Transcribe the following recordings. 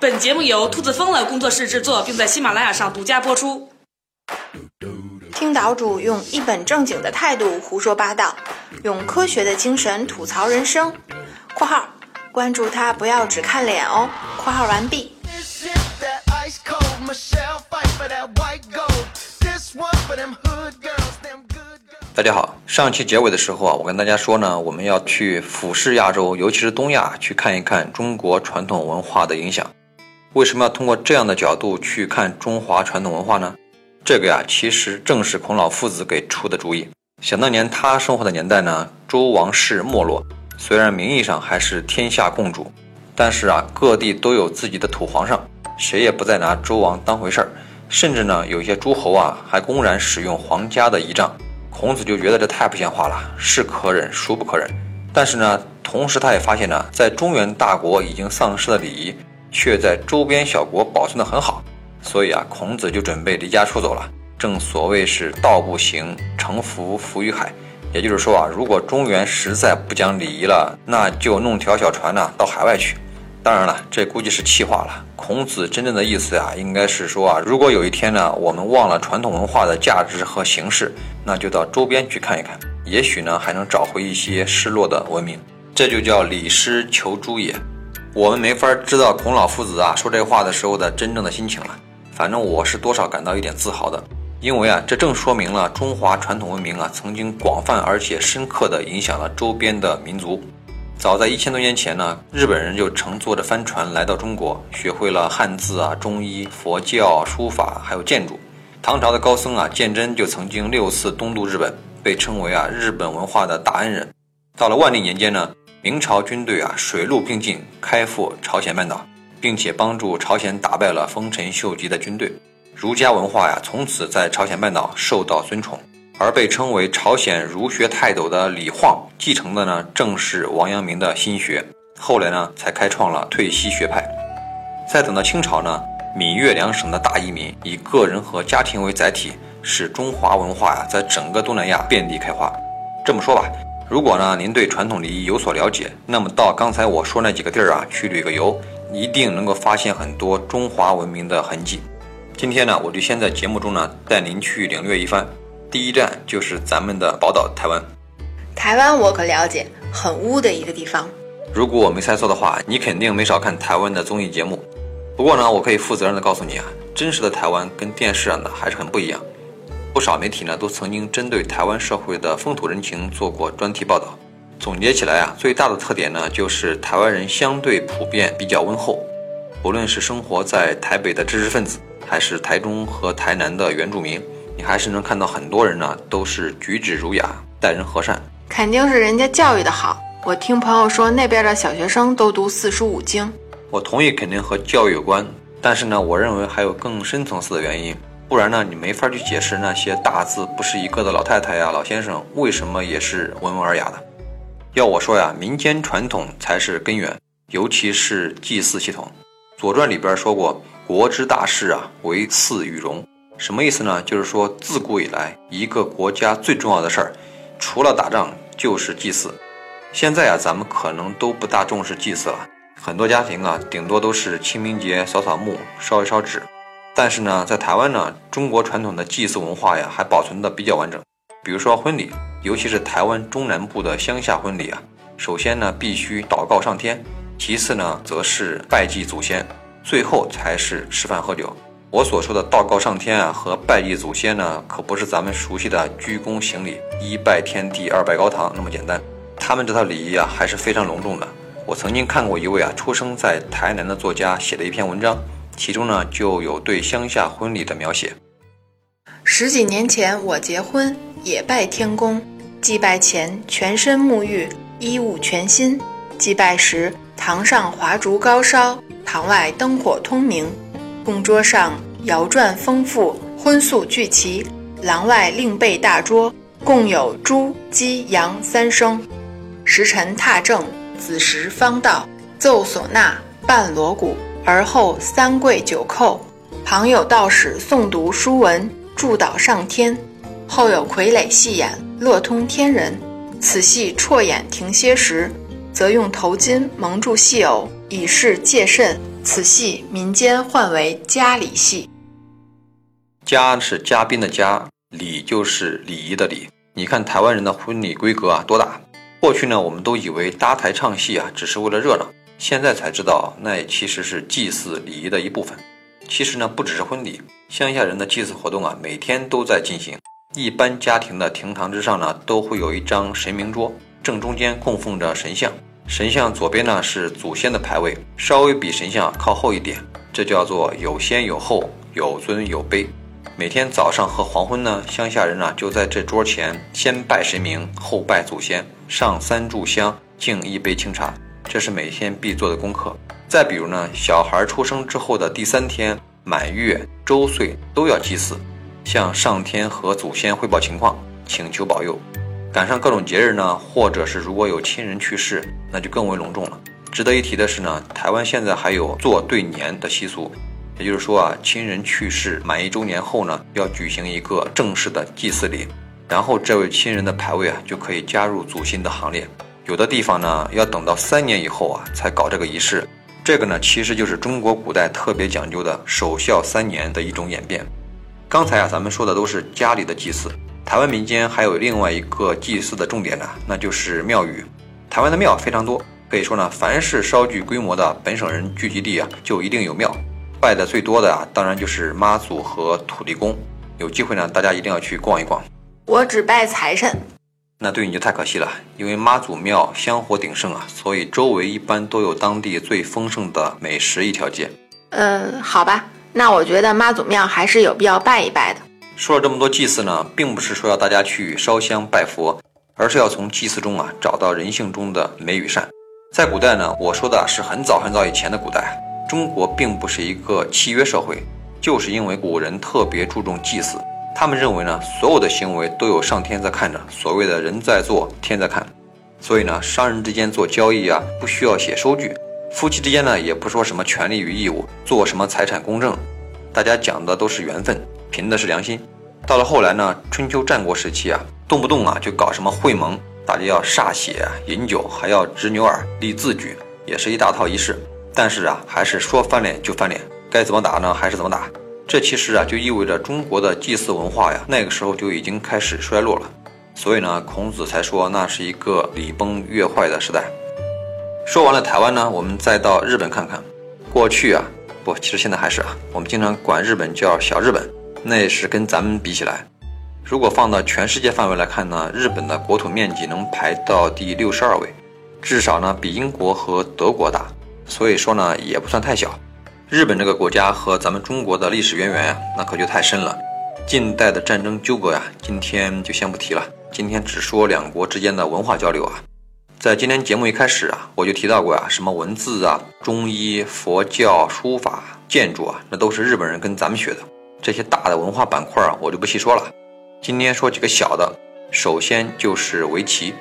本节目由兔子疯了工作室制作，并在喜马拉雅上独家播出。听岛主用一本正经的态度胡说八道，用科学的精神吐槽人生。（括号关注他，不要只看脸哦。）（括号完毕。）大家好，上期结尾的时候啊，我跟大家说呢，我们要去俯视亚洲，尤其是东亚，去看一看中国传统文化的影响。为什么要通过这样的角度去看中华传统文化呢？这个呀，其实正是孔老夫子给出的主意。想当年他生活的年代呢，周王室没落，虽然名义上还是天下共主，但是啊，各地都有自己的土皇上，谁也不再拿周王当回事儿。甚至呢，有些诸侯啊，还公然使用皇家的仪仗。孔子就觉得这太不像话了，是可忍，孰不可忍？但是呢，同时他也发现呢，在中原大国已经丧失了礼仪。却在周边小国保存得很好，所以啊，孔子就准备离家出走了。正所谓是道不行，乘浮浮于海。也就是说啊，如果中原实在不讲礼仪了，那就弄条小船呢到海外去。当然了，这估计是气话了。孔子真正的意思呀，应该是说啊，如果有一天呢，我们忘了传统文化的价值和形式，那就到周边去看一看，也许呢还能找回一些失落的文明。这就叫礼失求诸也。我们没法知道孔老夫子啊说这话的时候的真正的心情了。反正我是多少感到一点自豪的，因为啊，这正说明了中华传统文明啊曾经广泛而且深刻地影响了周边的民族。早在一千多年前呢，日本人就乘坐着帆船来到中国，学会了汉字啊、中医、佛教、书法，还有建筑。唐朝的高僧啊鉴真就曾经六次东渡日本，被称为啊日本文化的大恩人。到了万历年间呢。明朝军队啊，水陆并进，开赴朝鲜半岛，并且帮助朝鲜打败了丰臣秀吉的军队。儒家文化呀，从此在朝鲜半岛受到尊崇。而被称为朝鲜儒学泰斗的李晃，继承的呢，正是王阳明的心学。后来呢，才开创了退西学派。再等到清朝呢，闽粤两省的大移民，以个人和家庭为载体，使中华文化呀，在整个东南亚遍地开花。这么说吧。如果呢，您对传统礼仪有所了解，那么到刚才我说那几个地儿啊去旅个游，一定能够发现很多中华文明的痕迹。今天呢，我就先在节目中呢带您去领略一番。第一站就是咱们的宝岛台湾。台湾我可了解，很污的一个地方。如果我没猜错的话，你肯定没少看台湾的综艺节目。不过呢，我可以负责任的告诉你啊，真实的台湾跟电视上的还是很不一样。不少媒体呢都曾经针对台湾社会的风土人情做过专题报道。总结起来啊，最大的特点呢就是台湾人相对普遍比较温厚。无论是生活在台北的知识分子，还是台中和台南的原住民，你还是能看到很多人呢都是举止儒雅，待人和善。肯定是人家教育的好。我听朋友说那边的小学生都读四书五经。我同意，肯定和教育有关。但是呢，我认为还有更深层次的原因。不然呢，你没法去解释那些大字不是一个的老太太呀、老先生为什么也是温文尔雅的。要我说呀，民间传统才是根源，尤其是祭祀系统。《左传》里边说过：“国之大事啊，为祀与戎。”什么意思呢？就是说自古以来，一个国家最重要的事儿，除了打仗就是祭祀。现在啊，咱们可能都不大重视祭祀了，很多家庭啊，顶多都是清明节扫扫墓、烧一烧纸。但是呢，在台湾呢，中国传统的祭祀文化呀，还保存的比较完整。比如说婚礼，尤其是台湾中南部的乡下婚礼啊，首先呢必须祷告上天，其次呢则是拜祭祖先，最后才是吃饭喝酒。我所说的祷告上天啊和拜祭祖先呢，可不是咱们熟悉的鞠躬行礼、一拜天地、二拜高堂那么简单。他们这套礼仪啊还是非常隆重的。我曾经看过一位啊出生在台南的作家写的一篇文章。其中呢，就有对乡下婚礼的描写。十几年前我结婚也拜天公，祭拜前全身沐浴，衣物全新；祭拜时堂上华烛高烧，堂外灯火通明，供桌上肴馔丰富，荤素俱齐。廊外另备大桌，共有猪、鸡、羊三牲。时辰踏正，子时方到，奏唢呐，伴锣鼓。而后三跪九叩，旁有道士诵读书文，祝祷上天；后有傀儡戏演，乐通天人。此戏辍演停歇时，则用头巾蒙住戏偶，以示戒慎。此戏民间唤为家礼戏。家是嘉宾的嘉，礼就是礼仪的礼。你看台湾人的婚礼规格啊多大？过去呢，我们都以为搭台唱戏啊只是为了热闹，现在才知道那也其实是祭祀礼仪的一部分。其实呢，不只是婚礼，乡下人的祭祀活动啊，每天都在进行。一般家庭的厅堂之上呢，都会有一张神明桌，正中间供奉着神像，神像左边呢是祖先的牌位，稍微比神像靠后一点，这叫做有先有后，有尊有卑。每天早上和黄昏呢，乡下人呢就在这桌前先拜神明，后拜祖先，上三炷香，敬一杯清茶，这是每天必做的功课。再比如呢，小孩出生之后的第三天、满月、周岁都要祭祀。向上天和祖先汇报情况，请求保佑。赶上各种节日呢，或者是如果有亲人去世，那就更为隆重了。值得一提的是呢，台湾现在还有做对年的习俗，也就是说啊，亲人去世满一周年后呢，要举行一个正式的祭祀礼，然后这位亲人的牌位啊就可以加入祖先的行列。有的地方呢，要等到三年以后啊才搞这个仪式。这个呢，其实就是中国古代特别讲究的守孝三年的一种演变。刚才啊，咱们说的都是家里的祭祀。台湾民间还有另外一个祭祀的重点呢，那就是庙宇。台湾的庙非常多，可以说呢，凡是稍具规模的本省人聚集地啊，就一定有庙。拜的最多的啊，当然就是妈祖和土地公。有机会呢，大家一定要去逛一逛。我只拜财神，那对你就太可惜了，因为妈祖庙香火鼎盛啊，所以周围一般都有当地最丰盛的美食一条街。嗯，好吧。那我觉得妈祖庙还是有必要拜一拜的。说了这么多祭祀呢，并不是说要大家去烧香拜佛，而是要从祭祀中啊找到人性中的美与善。在古代呢，我说的是很早很早以前的古代，中国并不是一个契约社会，就是因为古人特别注重祭祀，他们认为呢，所有的行为都有上天在看着，所谓的人在做，天在看，所以呢，商人之间做交易啊，不需要写收据。夫妻之间呢，也不说什么权利与义务，做什么财产公证，大家讲的都是缘分，凭的是良心。到了后来呢，春秋战国时期啊，动不动啊就搞什么会盟，大家要歃血、饮酒，还要执牛耳、立字据，也是一大套仪式。但是啊，还是说翻脸就翻脸，该怎么打呢，还是怎么打。这其实啊，就意味着中国的祭祀文化呀，那个时候就已经开始衰落了。所以呢，孔子才说那是一个礼崩乐坏的时代。说完了台湾呢，我们再到日本看看。过去啊，不，其实现在还是啊，我们经常管日本叫小日本，那也是跟咱们比起来。如果放到全世界范围来看呢，日本的国土面积能排到第六十二位，至少呢比英国和德国大，所以说呢也不算太小。日本这个国家和咱们中国的历史渊源呀，那可就太深了。近代的战争纠葛呀，今天就先不提了，今天只说两国之间的文化交流啊。在今天节目一开始啊，我就提到过呀，什么文字啊、中医、佛教、书法、建筑啊，那都是日本人跟咱们学的。这些大的文化板块啊，我就不细说了。今天说几个小的，首先就是围棋。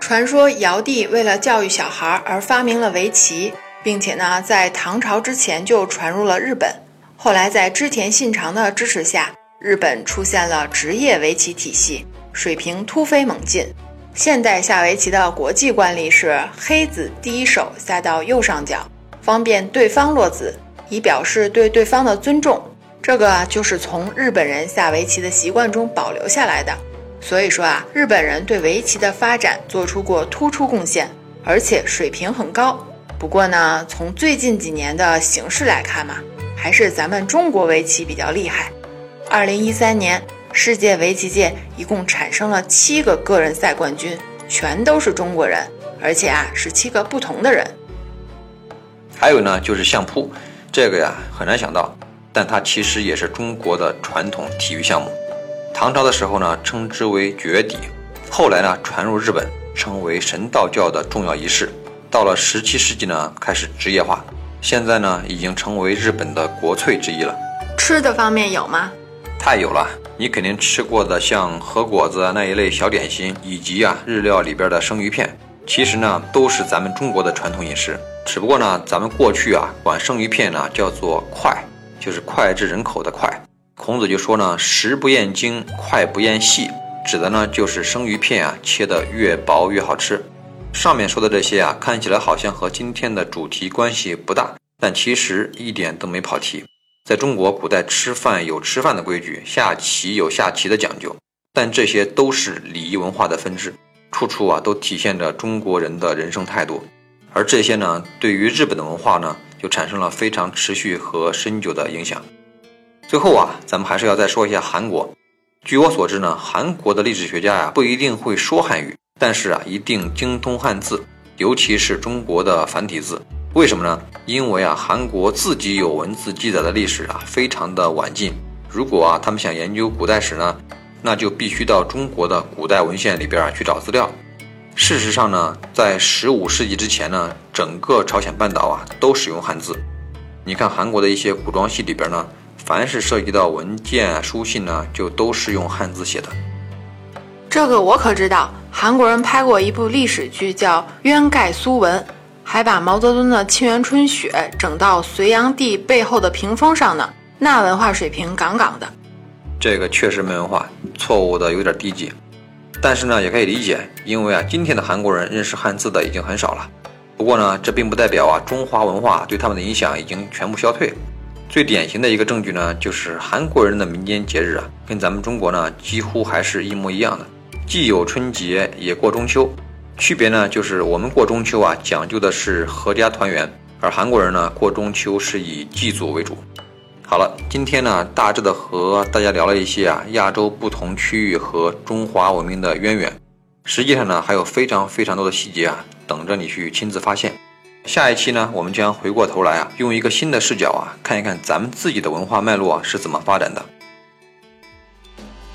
传说尧帝为了教育小孩而发明了围棋，并且呢，在唐朝之前就传入了日本。后来在织田信长的支持下，日本出现了职业围棋体系，水平突飞猛进。现代下围棋的国际惯例是黑子第一手下到右上角，方便对方落子，以表示对对方的尊重。这个就是从日本人下围棋的习惯中保留下来的。所以说啊，日本人对围棋的发展做出过突出贡献，而且水平很高。不过呢，从最近几年的形势来看嘛，还是咱们中国围棋比较厉害。二零一三年。世界围棋界一共产生了七个个人赛冠军，全都是中国人，而且啊是七个不同的人。还有呢，就是相扑，这个呀很难想到，但它其实也是中国的传统体育项目。唐朝的时候呢，称之为绝底，后来呢传入日本，成为神道教的重要仪式。到了十七世纪呢，开始职业化，现在呢已经成为日本的国粹之一了。吃的方面有吗？太有了，你肯定吃过的像和果子那一类小点心，以及啊日料里边的生鱼片，其实呢都是咱们中国的传统饮食。只不过呢，咱们过去啊管生鱼片呢叫做脍，就是脍炙人口的脍。孔子就说呢，食不厌精，脍不厌细，指的呢就是生鱼片啊切得越薄越好吃。上面说的这些啊，看起来好像和今天的主题关系不大，但其实一点都没跑题。在中国古代，吃饭有吃饭的规矩，下棋有下棋的讲究，但这些都是礼仪文化的分支，处处啊都体现着中国人的人生态度。而这些呢，对于日本的文化呢，就产生了非常持续和深久的影响。最后啊，咱们还是要再说一下韩国。据我所知呢，韩国的历史学家呀不一定会说汉语，但是啊一定精通汉字，尤其是中国的繁体字。为什么呢？因为啊韩国自己有文字记载的历史啊非常的晚近。如果啊他们想研究古代史呢，那就必须到中国的古代文献里边啊去找资料。事实上呢，在十五世纪之前呢，整个朝鲜半岛啊都使用汉字。你看韩国的一些古装戏里边呢。凡是涉及到文件、书信呢，就都是用汉字写的。这个我可知道，韩国人拍过一部历史剧叫《渊盖苏文》，还把毛泽东的《沁园春雪》整到隋炀帝背后的屏风上呢，那文化水平杠杠的。这个确实没文化，错误的有点低级。但是呢，也可以理解，因为啊，今天的韩国人认识汉字的已经很少了。不过呢，这并不代表啊，中华文化对他们的影响已经全部消退。最典型的一个证据呢，就是韩国人的民间节日啊，跟咱们中国呢几乎还是一模一样的，既有春节，也过中秋。区别呢，就是我们过中秋啊，讲究的是阖家团圆，而韩国人呢过中秋是以祭祖为主。好了，今天呢大致的和大家聊了一些啊亚洲不同区域和中华文明的渊源，实际上呢还有非常非常多的细节啊等着你去亲自发现。下一期呢，我们将回过头来啊，用一个新的视角啊，看一看咱们自己的文化脉络啊是怎么发展的。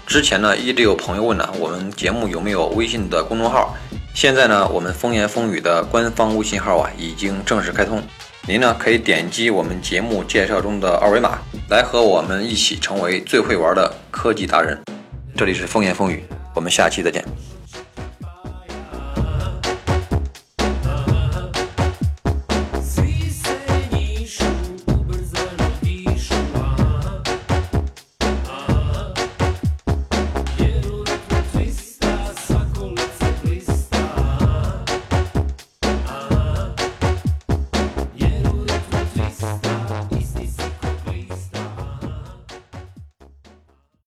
之前呢，一直有朋友问呢，我们节目有没有微信的公众号？现在呢，我们风言风语的官方微信号啊，已经正式开通。您呢，可以点击我们节目介绍中的二维码，来和我们一起成为最会玩的科技达人。这里是风言风语，我们下期再见。